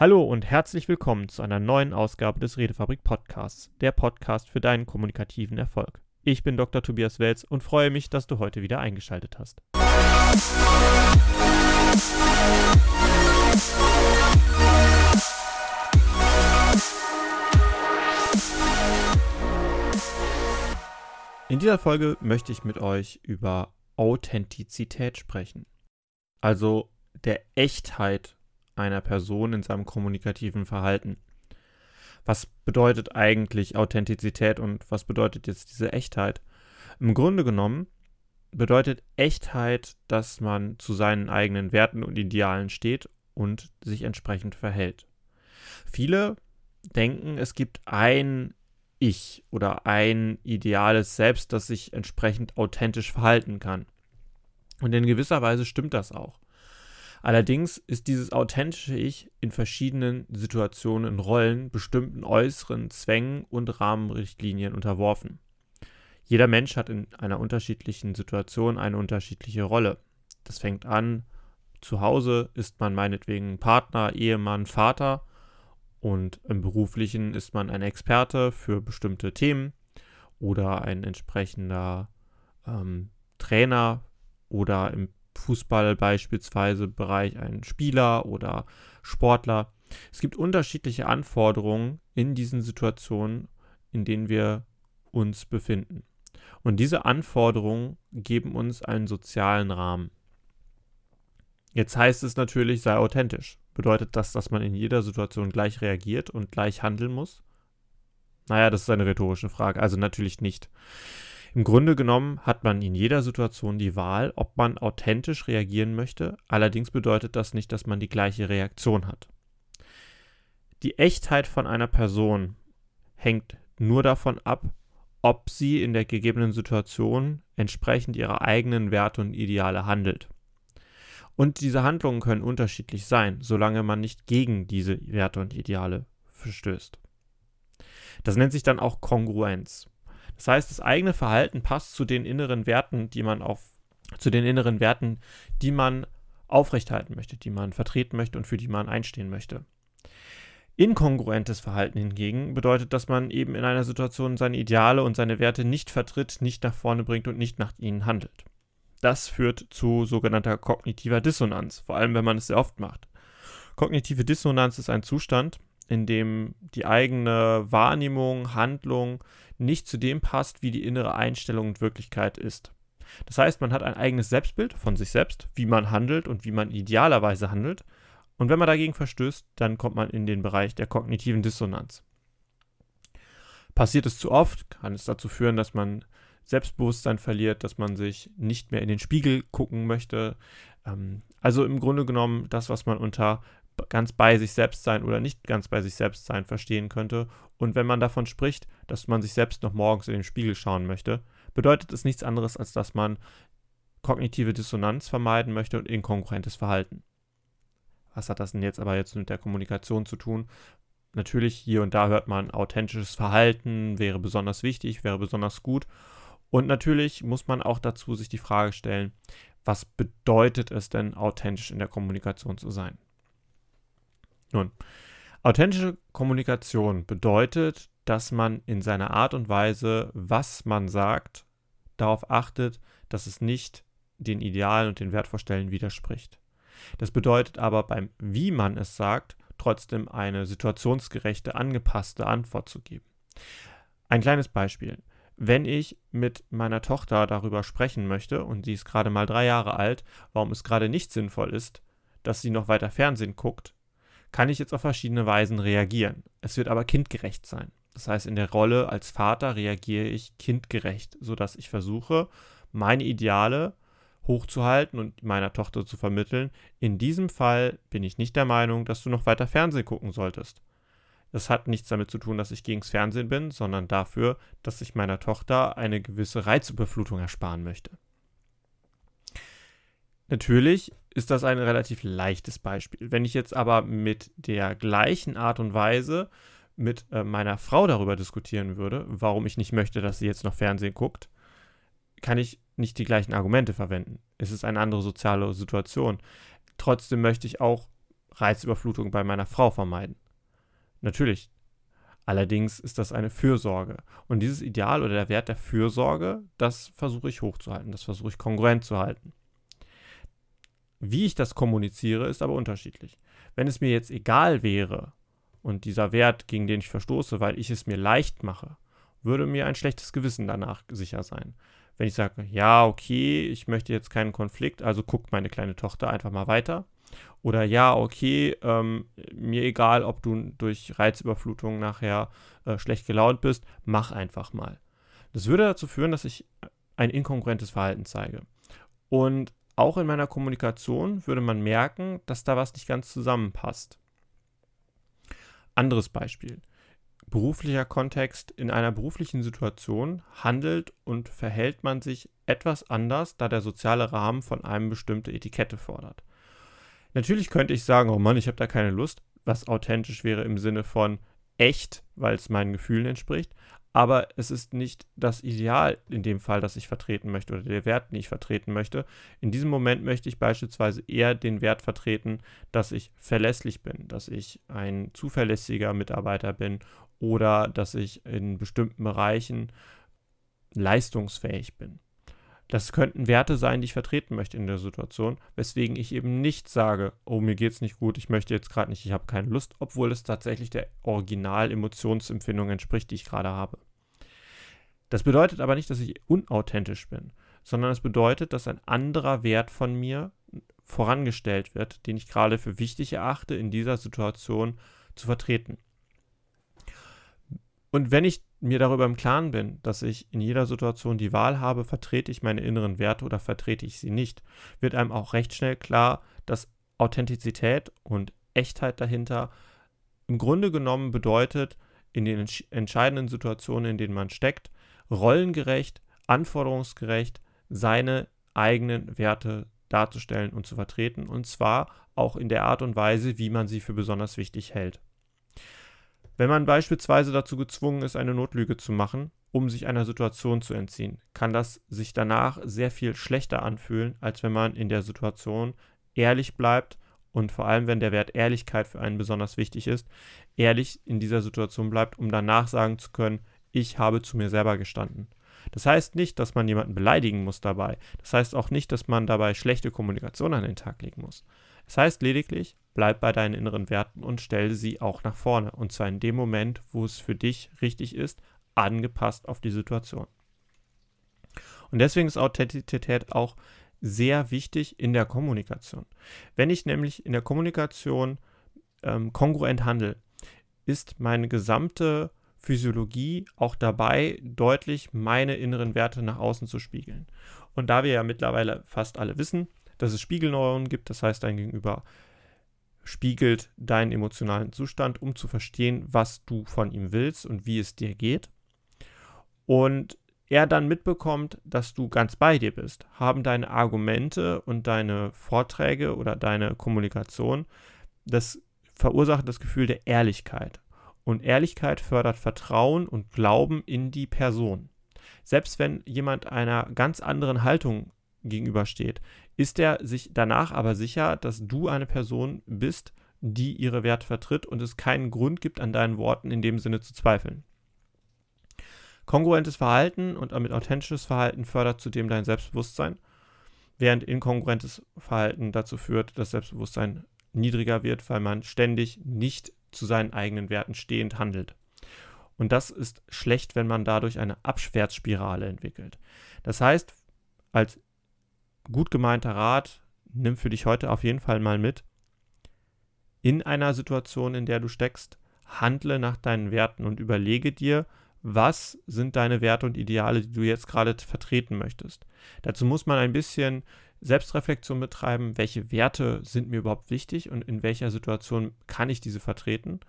Hallo und herzlich willkommen zu einer neuen Ausgabe des Redefabrik Podcasts, der Podcast für deinen kommunikativen Erfolg. Ich bin Dr. Tobias Welz und freue mich, dass du heute wieder eingeschaltet hast. In dieser Folge möchte ich mit euch über Authentizität sprechen. Also der Echtheit einer Person in seinem kommunikativen Verhalten. Was bedeutet eigentlich Authentizität und was bedeutet jetzt diese Echtheit? Im Grunde genommen bedeutet Echtheit, dass man zu seinen eigenen Werten und Idealen steht und sich entsprechend verhält. Viele denken, es gibt ein Ich oder ein ideales Selbst, das sich entsprechend authentisch verhalten kann. Und in gewisser Weise stimmt das auch. Allerdings ist dieses authentische Ich in verschiedenen Situationen Rollen bestimmten äußeren Zwängen und Rahmenrichtlinien unterworfen. Jeder Mensch hat in einer unterschiedlichen Situation eine unterschiedliche Rolle. Das fängt an, zu Hause ist man meinetwegen Partner, Ehemann, Vater und im beruflichen ist man ein Experte für bestimmte Themen oder ein entsprechender ähm, Trainer oder im Fußball beispielsweise Bereich ein Spieler oder Sportler. Es gibt unterschiedliche Anforderungen in diesen Situationen, in denen wir uns befinden. Und diese Anforderungen geben uns einen sozialen Rahmen. Jetzt heißt es natürlich, sei authentisch. Bedeutet das, dass man in jeder Situation gleich reagiert und gleich handeln muss? Naja, das ist eine rhetorische Frage. Also natürlich nicht. Im Grunde genommen hat man in jeder Situation die Wahl, ob man authentisch reagieren möchte, allerdings bedeutet das nicht, dass man die gleiche Reaktion hat. Die Echtheit von einer Person hängt nur davon ab, ob sie in der gegebenen Situation entsprechend ihrer eigenen Werte und Ideale handelt. Und diese Handlungen können unterschiedlich sein, solange man nicht gegen diese Werte und Ideale verstößt. Das nennt sich dann auch Kongruenz. Das heißt, das eigene Verhalten passt zu den inneren Werten, die man auf, zu den inneren Werten, die man aufrechthalten möchte, die man vertreten möchte und für die man einstehen möchte. Inkongruentes Verhalten hingegen bedeutet, dass man eben in einer Situation seine Ideale und seine Werte nicht vertritt, nicht nach vorne bringt und nicht nach ihnen handelt. Das führt zu sogenannter kognitiver Dissonanz, vor allem wenn man es sehr oft macht. Kognitive Dissonanz ist ein Zustand, in dem die eigene Wahrnehmung, Handlung nicht zu dem passt, wie die innere Einstellung und Wirklichkeit ist. Das heißt, man hat ein eigenes Selbstbild von sich selbst, wie man handelt und wie man idealerweise handelt. Und wenn man dagegen verstößt, dann kommt man in den Bereich der kognitiven Dissonanz. Passiert es zu oft, kann es dazu führen, dass man Selbstbewusstsein verliert, dass man sich nicht mehr in den Spiegel gucken möchte. Ähm, also im Grunde genommen das, was man unter ganz bei sich selbst sein oder nicht ganz bei sich selbst sein verstehen könnte. Und wenn man davon spricht, dass man sich selbst noch morgens in den Spiegel schauen möchte, bedeutet es nichts anderes, als dass man kognitive Dissonanz vermeiden möchte und inkongruentes Verhalten. Was hat das denn jetzt aber jetzt mit der Kommunikation zu tun? Natürlich hier und da hört man, authentisches Verhalten wäre besonders wichtig, wäre besonders gut. Und natürlich muss man auch dazu sich die Frage stellen, was bedeutet es denn, authentisch in der Kommunikation zu sein? Nun, authentische Kommunikation bedeutet, dass man in seiner Art und Weise, was man sagt, darauf achtet, dass es nicht den Idealen und den Wertvorstellungen widerspricht. Das bedeutet aber beim Wie man es sagt, trotzdem eine situationsgerechte, angepasste Antwort zu geben. Ein kleines Beispiel. Wenn ich mit meiner Tochter darüber sprechen möchte, und sie ist gerade mal drei Jahre alt, warum es gerade nicht sinnvoll ist, dass sie noch weiter Fernsehen guckt, kann ich jetzt auf verschiedene Weisen reagieren. Es wird aber kindgerecht sein. Das heißt, in der Rolle als Vater reagiere ich kindgerecht, sodass ich versuche, meine Ideale hochzuhalten und meiner Tochter zu vermitteln. In diesem Fall bin ich nicht der Meinung, dass du noch weiter Fernsehen gucken solltest. Das hat nichts damit zu tun, dass ich gegens Fernsehen bin, sondern dafür, dass ich meiner Tochter eine gewisse Reizüberflutung ersparen möchte. Natürlich ist das ein relativ leichtes Beispiel. Wenn ich jetzt aber mit der gleichen Art und Weise mit äh, meiner Frau darüber diskutieren würde, warum ich nicht möchte, dass sie jetzt noch Fernsehen guckt, kann ich nicht die gleichen Argumente verwenden. Es ist eine andere soziale Situation. Trotzdem möchte ich auch Reizüberflutung bei meiner Frau vermeiden. Natürlich. Allerdings ist das eine Fürsorge. Und dieses Ideal oder der Wert der Fürsorge, das versuche ich hochzuhalten, das versuche ich kongruent zu halten. Wie ich das kommuniziere, ist aber unterschiedlich. Wenn es mir jetzt egal wäre und dieser Wert, gegen den ich verstoße, weil ich es mir leicht mache, würde mir ein schlechtes Gewissen danach sicher sein. Wenn ich sage, ja, okay, ich möchte jetzt keinen Konflikt, also guckt meine kleine Tochter einfach mal weiter, oder ja, okay, ähm, mir egal, ob du durch Reizüberflutung nachher äh, schlecht gelaunt bist, mach einfach mal. Das würde dazu führen, dass ich ein inkongruentes Verhalten zeige. Und auch in meiner Kommunikation würde man merken, dass da was nicht ganz zusammenpasst. Anderes Beispiel. Beruflicher Kontext. In einer beruflichen Situation handelt und verhält man sich etwas anders, da der soziale Rahmen von einem bestimmte Etikette fordert. Natürlich könnte ich sagen, oh Mann, ich habe da keine Lust, was authentisch wäre im Sinne von echt, weil es meinen Gefühlen entspricht. Aber es ist nicht das Ideal in dem Fall, das ich vertreten möchte oder der Wert, den ich vertreten möchte. In diesem Moment möchte ich beispielsweise eher den Wert vertreten, dass ich verlässlich bin, dass ich ein zuverlässiger Mitarbeiter bin oder dass ich in bestimmten Bereichen leistungsfähig bin. Das könnten Werte sein, die ich vertreten möchte in der Situation, weswegen ich eben nicht sage, oh, mir geht's nicht gut, ich möchte jetzt gerade nicht, ich habe keine Lust, obwohl es tatsächlich der Original-Emotionsempfindung entspricht, die ich gerade habe. Das bedeutet aber nicht, dass ich unauthentisch bin, sondern es bedeutet, dass ein anderer Wert von mir vorangestellt wird, den ich gerade für wichtig erachte, in dieser Situation zu vertreten. Und wenn ich mir darüber im Klaren bin, dass ich in jeder Situation die Wahl habe, vertrete ich meine inneren Werte oder vertrete ich sie nicht, wird einem auch recht schnell klar, dass Authentizität und Echtheit dahinter im Grunde genommen bedeutet, in den entscheidenden Situationen, in denen man steckt, rollengerecht, anforderungsgerecht seine eigenen Werte darzustellen und zu vertreten, und zwar auch in der Art und Weise, wie man sie für besonders wichtig hält. Wenn man beispielsweise dazu gezwungen ist, eine Notlüge zu machen, um sich einer Situation zu entziehen, kann das sich danach sehr viel schlechter anfühlen, als wenn man in der Situation ehrlich bleibt und vor allem, wenn der Wert Ehrlichkeit für einen besonders wichtig ist, ehrlich in dieser Situation bleibt, um danach sagen zu können, ich habe zu mir selber gestanden. Das heißt nicht, dass man jemanden beleidigen muss dabei. Das heißt auch nicht, dass man dabei schlechte Kommunikation an den Tag legen muss. Es heißt lediglich, bleib bei deinen inneren Werten und stell sie auch nach vorne. Und zwar in dem Moment, wo es für dich richtig ist, angepasst auf die Situation. Und deswegen ist Authentizität auch sehr wichtig in der Kommunikation. Wenn ich nämlich in der Kommunikation ähm, kongruent handle, ist meine gesamte Physiologie auch dabei, deutlich meine inneren Werte nach außen zu spiegeln. Und da wir ja mittlerweile fast alle wissen, dass es Spiegelneuronen gibt. Das heißt, dein Gegenüber spiegelt deinen emotionalen Zustand, um zu verstehen, was du von ihm willst und wie es dir geht. Und er dann mitbekommt, dass du ganz bei dir bist, haben deine Argumente und deine Vorträge oder deine Kommunikation das verursacht das Gefühl der Ehrlichkeit. Und Ehrlichkeit fördert Vertrauen und Glauben in die Person. Selbst wenn jemand einer ganz anderen Haltung gegenübersteht, ist er sich danach aber sicher, dass du eine Person bist, die ihre Werte vertritt und es keinen Grund gibt, an deinen Worten in dem Sinne zu zweifeln. Kongruentes Verhalten und damit authentisches Verhalten fördert zudem dein Selbstbewusstsein, während inkongruentes Verhalten dazu führt, dass Selbstbewusstsein niedriger wird, weil man ständig nicht zu seinen eigenen Werten stehend handelt. Und das ist schlecht, wenn man dadurch eine Abwärtsspirale entwickelt. Das heißt, als gut gemeinter Rat, nimm für dich heute auf jeden Fall mal mit. In einer Situation, in der du steckst, handle nach deinen Werten und überlege dir, was sind deine Werte und Ideale, die du jetzt gerade vertreten möchtest. Dazu muss man ein bisschen Selbstreflexion betreiben, welche Werte sind mir überhaupt wichtig und in welcher Situation kann ich diese vertreten.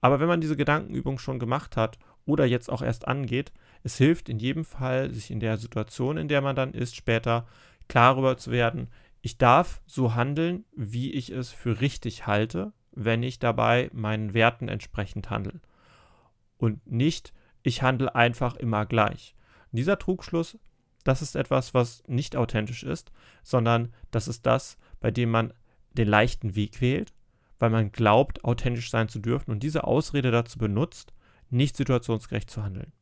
Aber wenn man diese Gedankenübung schon gemacht hat oder jetzt auch erst angeht, es hilft in jedem Fall, sich in der Situation, in der man dann ist, später klar darüber zu werden, ich darf so handeln, wie ich es für richtig halte, wenn ich dabei meinen Werten entsprechend handle. Und nicht, ich handle einfach immer gleich. Und dieser Trugschluss, das ist etwas, was nicht authentisch ist, sondern das ist das, bei dem man den leichten Weg wählt, weil man glaubt, authentisch sein zu dürfen und diese Ausrede dazu benutzt, nicht situationsgerecht zu handeln.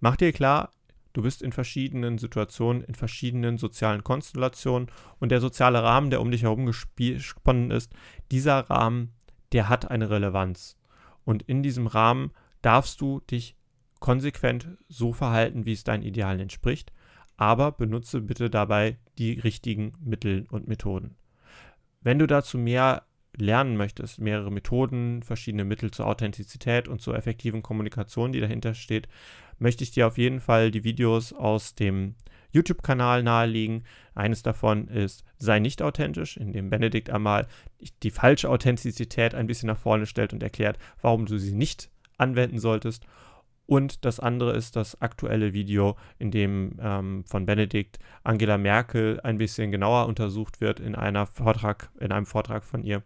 Mach dir klar, du bist in verschiedenen Situationen, in verschiedenen sozialen Konstellationen und der soziale Rahmen, der um dich herum gesponnen ist, dieser Rahmen, der hat eine Relevanz. Und in diesem Rahmen darfst du dich konsequent so verhalten, wie es deinen Idealen entspricht, aber benutze bitte dabei die richtigen Mittel und Methoden. Wenn du dazu mehr lernen möchtest, mehrere Methoden, verschiedene Mittel zur Authentizität und zur effektiven Kommunikation, die dahinter steht, möchte ich dir auf jeden Fall die Videos aus dem YouTube-Kanal naheliegen. Eines davon ist Sei nicht authentisch, in dem Benedikt einmal die falsche Authentizität ein bisschen nach vorne stellt und erklärt, warum du sie nicht anwenden solltest. Und das andere ist das aktuelle Video, in dem ähm, von Benedikt Angela Merkel ein bisschen genauer untersucht wird in, einer Vortrag, in einem Vortrag von ihr.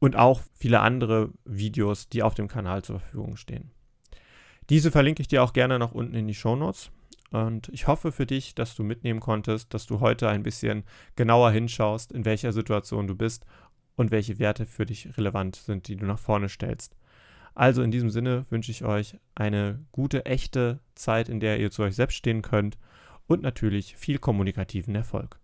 Und auch viele andere Videos, die auf dem Kanal zur Verfügung stehen. Diese verlinke ich dir auch gerne noch unten in die Show Notes. Und ich hoffe für dich, dass du mitnehmen konntest, dass du heute ein bisschen genauer hinschaust, in welcher Situation du bist und welche Werte für dich relevant sind, die du nach vorne stellst. Also in diesem Sinne wünsche ich euch eine gute, echte Zeit, in der ihr zu euch selbst stehen könnt und natürlich viel kommunikativen Erfolg.